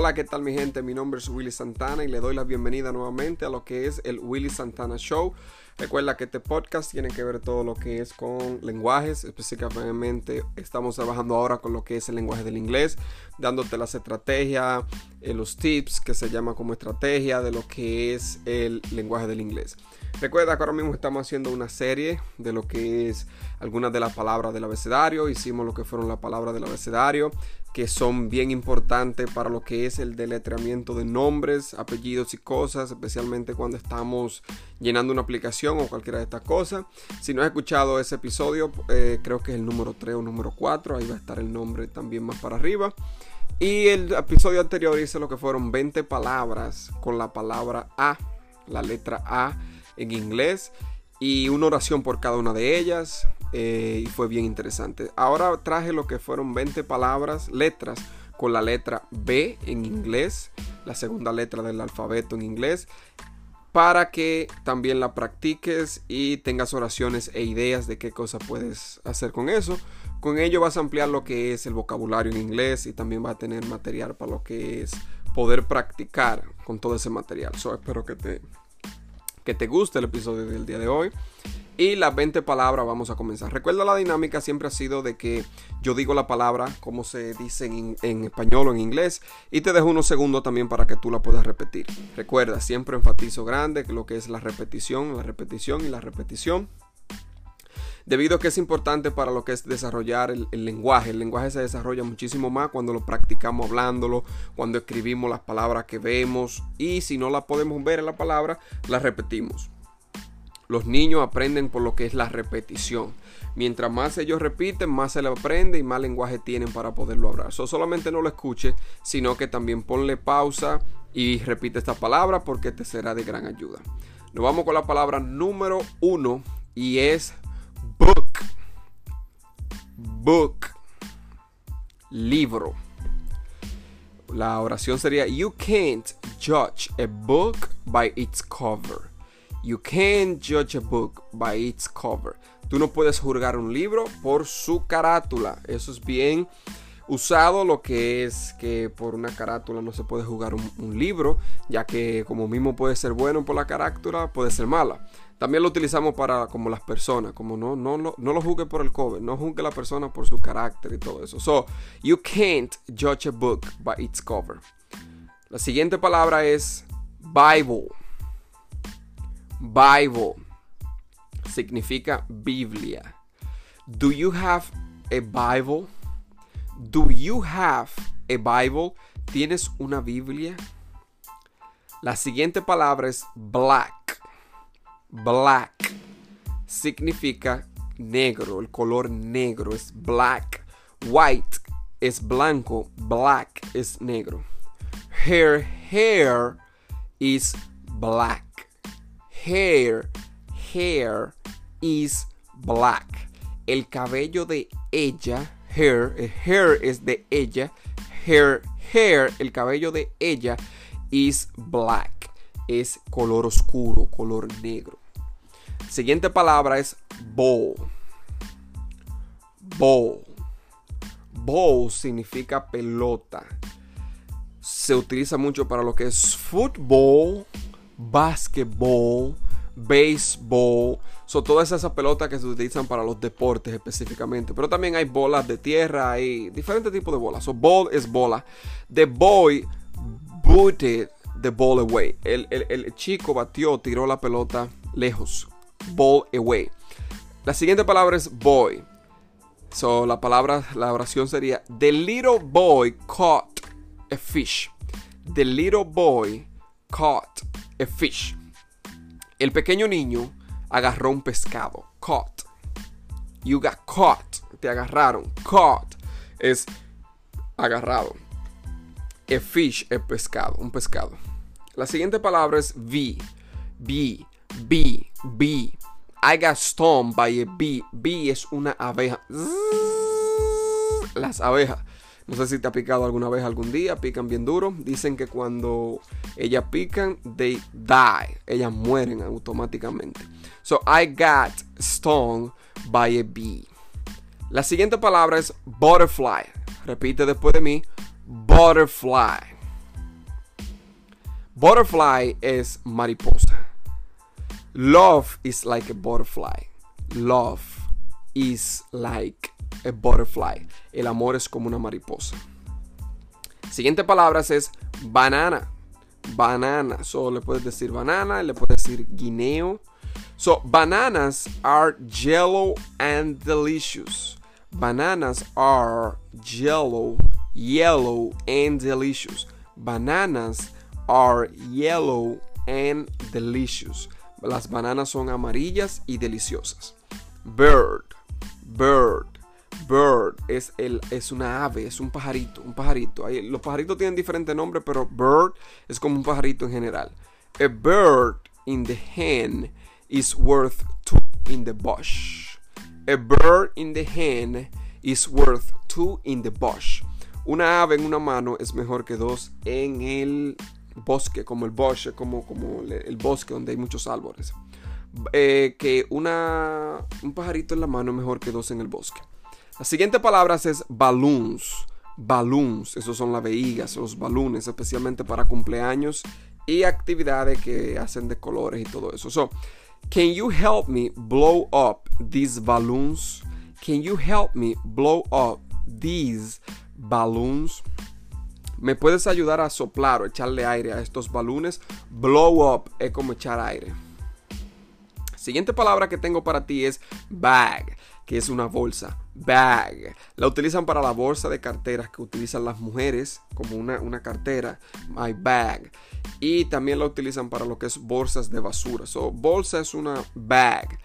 Hola, ¿qué tal mi gente? Mi nombre es Willy Santana y le doy la bienvenida nuevamente a lo que es el Willy Santana Show. Recuerda que este podcast tiene que ver todo lo que es con lenguajes, específicamente estamos trabajando ahora con lo que es el lenguaje del inglés, dándote las estrategias, eh, los tips que se llama como estrategia de lo que es el lenguaje del inglés. Recuerda que ahora mismo estamos haciendo una serie de lo que es algunas de las palabras del abecedario. Hicimos lo que fueron las palabras del abecedario, que son bien importantes para lo que es el deletreamiento de nombres, apellidos y cosas, especialmente cuando estamos llenando una aplicación o cualquiera de estas cosas. Si no has escuchado ese episodio, eh, creo que es el número 3 o número 4, ahí va a estar el nombre también más para arriba. Y el episodio anterior hice lo que fueron 20 palabras con la palabra A, la letra A en inglés y una oración por cada una de ellas eh, y fue bien interesante. Ahora traje lo que fueron 20 palabras, letras con la letra B en inglés, la segunda letra del alfabeto en inglés, para que también la practiques y tengas oraciones e ideas de qué cosa puedes hacer con eso. Con ello vas a ampliar lo que es el vocabulario en inglés y también vas a tener material para lo que es poder practicar con todo ese material. So, espero que te que te guste el episodio del día de hoy. Y las 20 palabras vamos a comenzar. Recuerda la dinámica siempre ha sido de que yo digo la palabra como se dice en, en, español o en inglés y te dejo unos segundos también para que tú la puedas repetir. Recuerda, siempre enfatizo grande lo que es la repetición, la repetición y la repetición debido a que es importante para lo que es desarrollar el, lenguaje. El lenguaje se desarrolla muchísimo más cuando lo practicamos hablándolo, cuando escribimos las palabras que vemos y si no las podemos ver en la palabra, las repetimos. Los niños aprenden por lo que es la repetición. Mientras más ellos repiten, más se le aprende y más lenguaje tienen para poderlo hablar. So, solamente no lo escuche, sino que también ponle pausa y repite esta palabra porque te será de gran ayuda. Nos vamos con la palabra número uno y es Book. Book. Libro. La oración sería You can't judge a book by its cover. You can't judge a book by its cover. Tú no puedes juzgar un libro por su carátula. Eso es bien usado lo que es que por una carátula no se puede jugar un, libro, ya que como mismo puede ser bueno por la carátula, puede ser mala. También lo utilizamos para como las personas, como no, no, no, no lo juzgue por el cover, no juzgue a la persona por su carácter y todo eso. So, you can't judge a book by its cover. La siguiente palabra es Bible. Bible significa Biblia. Do you have a Bible? Do you have a Bible? ¿Tienes una Biblia? La siguiente palabra es black. Black significa negro, el color negro es black. White es blanco, black es negro. Her hair is black. Hair, hair is black. El cabello de ella hair, el hair es de ella, hair, hair, el cabello de ella is black, es color oscuro, color negro. Siguiente palabra es bowl. Bowl. Bowl significa pelota. Se utiliza mucho para lo que es fútbol, basketball, béisbol. Son todas esas pelotas que se utilizan para los deportes específicamente. Pero también hay bolas de tierra, hay diferentes tipos de bolas. So ball es bola. The boy booted the ball away. El, el chico batió, tiró la pelota lejos. Ball away. La siguiente palabra es boy. So la palabra, la oración sería The little boy caught a fish. The little boy caught a fish. El pequeño niño agarró un pescado. Caught. You got caught. Te agarraron. Caught es agarrado. A fish es pescado. Un pescado. La siguiente palabra es bee. Bee. Bee. Bee. I got stung by a bee. Bee es una abeja. Las abejas no sé si te ha picado alguna vez algún día, pican bien duro. Dicen que cuando ellas pican, they die. Ellas mueren automáticamente. So I got stung by a bee. La siguiente palabra es butterfly. Repite después de mí. Butterfly. Butterfly es mariposa. Love is like a butterfly. Love is like a butterfly. El amor es como una mariposa. Siguiente palabra es banana. Banana. So le puedes decir banana, le puedes decir guineo. So bananas are yellow and delicious. Bananas are yellow, yellow and delicious. Bananas are yellow and delicious. Las bananas son amarillas y deliciosas. Bird, bird, bird es, el, es una ave, es un pajarito, un pajarito. los pajaritos tienen diferentes nombres, pero bird es como un pajarito en general. A bird in the hand is worth two in the bush. A bird in the hand is worth two in the bush. Una ave en una mano es mejor que dos en el bosque, como el bush, como, como el bosque donde hay muchos árboles. Eh, que una, un pajarito en la mano es mejor que dos en el bosque. La siguiente palabra es balloons. Balloons, esos son las vejigas, los balones, especialmente para cumpleaños y actividades que hacen de colores y todo eso. So, can you help me blow up these balloons? Can you help me blow up these balloons? ¿Me puedes ayudar a soplar o echarle aire a estos balones? Blow up es como echar aire. Siguiente palabra que tengo para ti es bag, que es una bolsa. Bag. La utilizan para la bolsa de carteras que utilizan las mujeres como una, una cartera. My bag. Y también la utilizan para lo que es bolsas de basura. So, bolsa es una bag.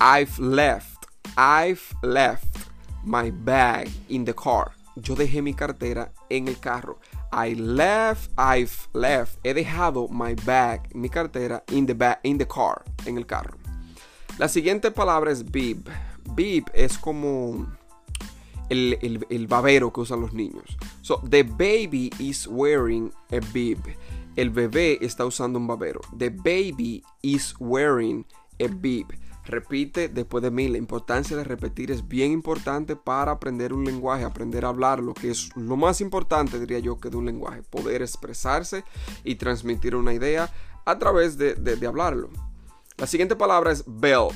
I've left. I've left my bag in the car. Yo dejé mi cartera en el carro. I left, I've left. He dejado my bag, mi cartera, in the, in the car, en el carro. La siguiente palabra es bib. Bib es como el, el, babero que usan los niños. So, the baby is wearing a bib. El bebé está usando un babero. The baby is wearing a bib. Repite después de mí. La importancia de repetir es bien importante para aprender un lenguaje, aprender a hablar, lo que es lo más importante, diría yo, que de un lenguaje. Poder expresarse y transmitir una idea a través de, de hablarlo. La siguiente palabra es bell.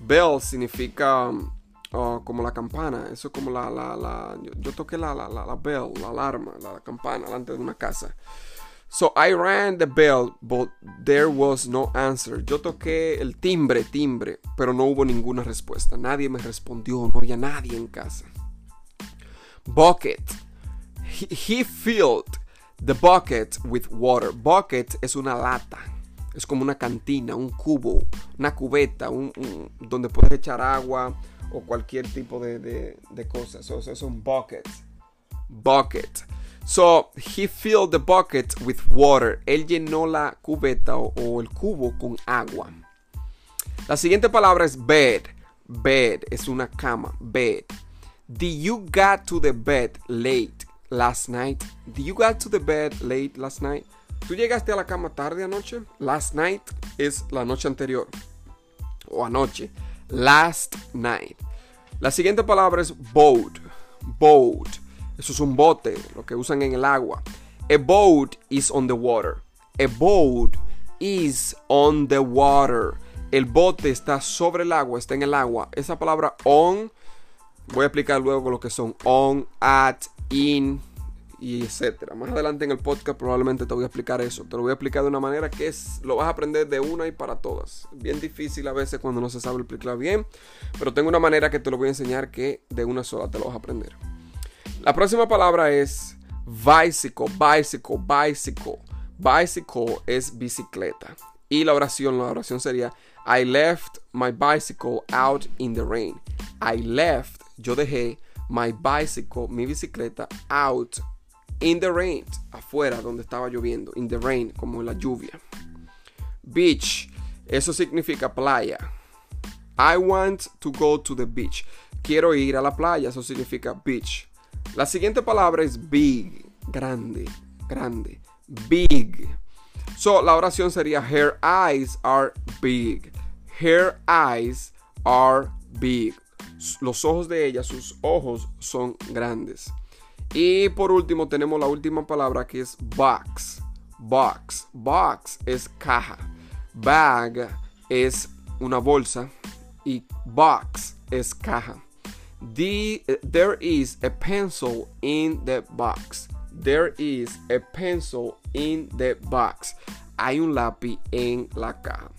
Bell significa uh, como la campana. Eso es como la. la, la yo, toqué la, la, la, bell, la alarma, la, campana delante de una casa. So I rang the bell, but there was no answer. Yo toqué el timbre, timbre, pero no hubo ninguna respuesta. Nadie me respondió, no había nadie en casa. Bucket. he filled the bucket with water. Bucket es una lata es como una cantina, un cubo, una cubeta, un, donde puedes echar agua o cualquier tipo de, de, cosas. Eso es un bucket. Bucket. So, he filled the bucket with water. Él llenó la cubeta o, el cubo con agua. La siguiente palabra es bed. Bed es una cama. Bed. Did you get to the bed late last night? Did you get to the bed late last night? ¿Tú llegaste a la cama tarde anoche? Last night es la noche anterior. O anoche. Last night. La siguiente palabra es boat. Boat. Eso es un bote, lo que usan en el agua. A boat is on the water. A boat is on the water. El bote está sobre el agua, está en el agua. Esa palabra on, voy a explicar luego lo que son on, at, in, y etcétera. Más adelante en el podcast probablemente te voy a explicar eso. Te lo voy a explicar de una manera que es, lo vas a aprender de una y para todas. Bien difícil a veces cuando no se sabe explicar bien, pero tengo una manera que te lo voy a enseñar que de una sola te lo vas a aprender. La próxima palabra es bicycle, bicycle, bicycle. Bicycle es bicicleta. Y la oración, la oración sería I left my bicycle out in the rain. I left, yo dejé my bicycle, mi bicicleta out In the rain, afuera donde estaba lloviendo. In the rain, como en la lluvia. Beach, eso significa playa. I want to go to the beach. Quiero ir a la playa, eso significa beach. La siguiente palabra es big, grande, grande. Big. So, la oración sería Her eyes are big. Her eyes are big. Los ojos de ella, sus ojos son grandes. Y por último tenemos la última palabra que es box. box. Box es caja. Bag es una bolsa y box es caja. The, there is a pencil in the box. There is a pencil in the box. Hay un lápiz en la caja.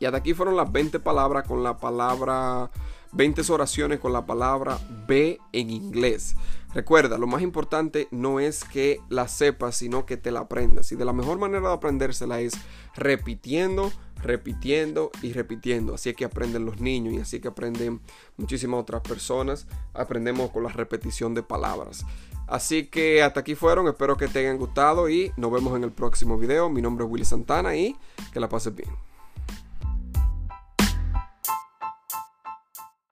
Y hasta aquí fueron las 20 palabras con la palabra 20 oraciones con la palabra B en inglés. Recuerda, lo más importante no es que la sepas, sino que te la aprendas. Y de la mejor manera de aprendérsela es repitiendo, repitiendo y repitiendo. Así es que aprenden los niños y así que aprenden muchísimas otras personas. Aprendemos con la repetición de palabras. Así que hasta aquí fueron, espero que te hayan gustado y nos vemos en el próximo video. Mi nombre es Willy Santana y que la pases bien.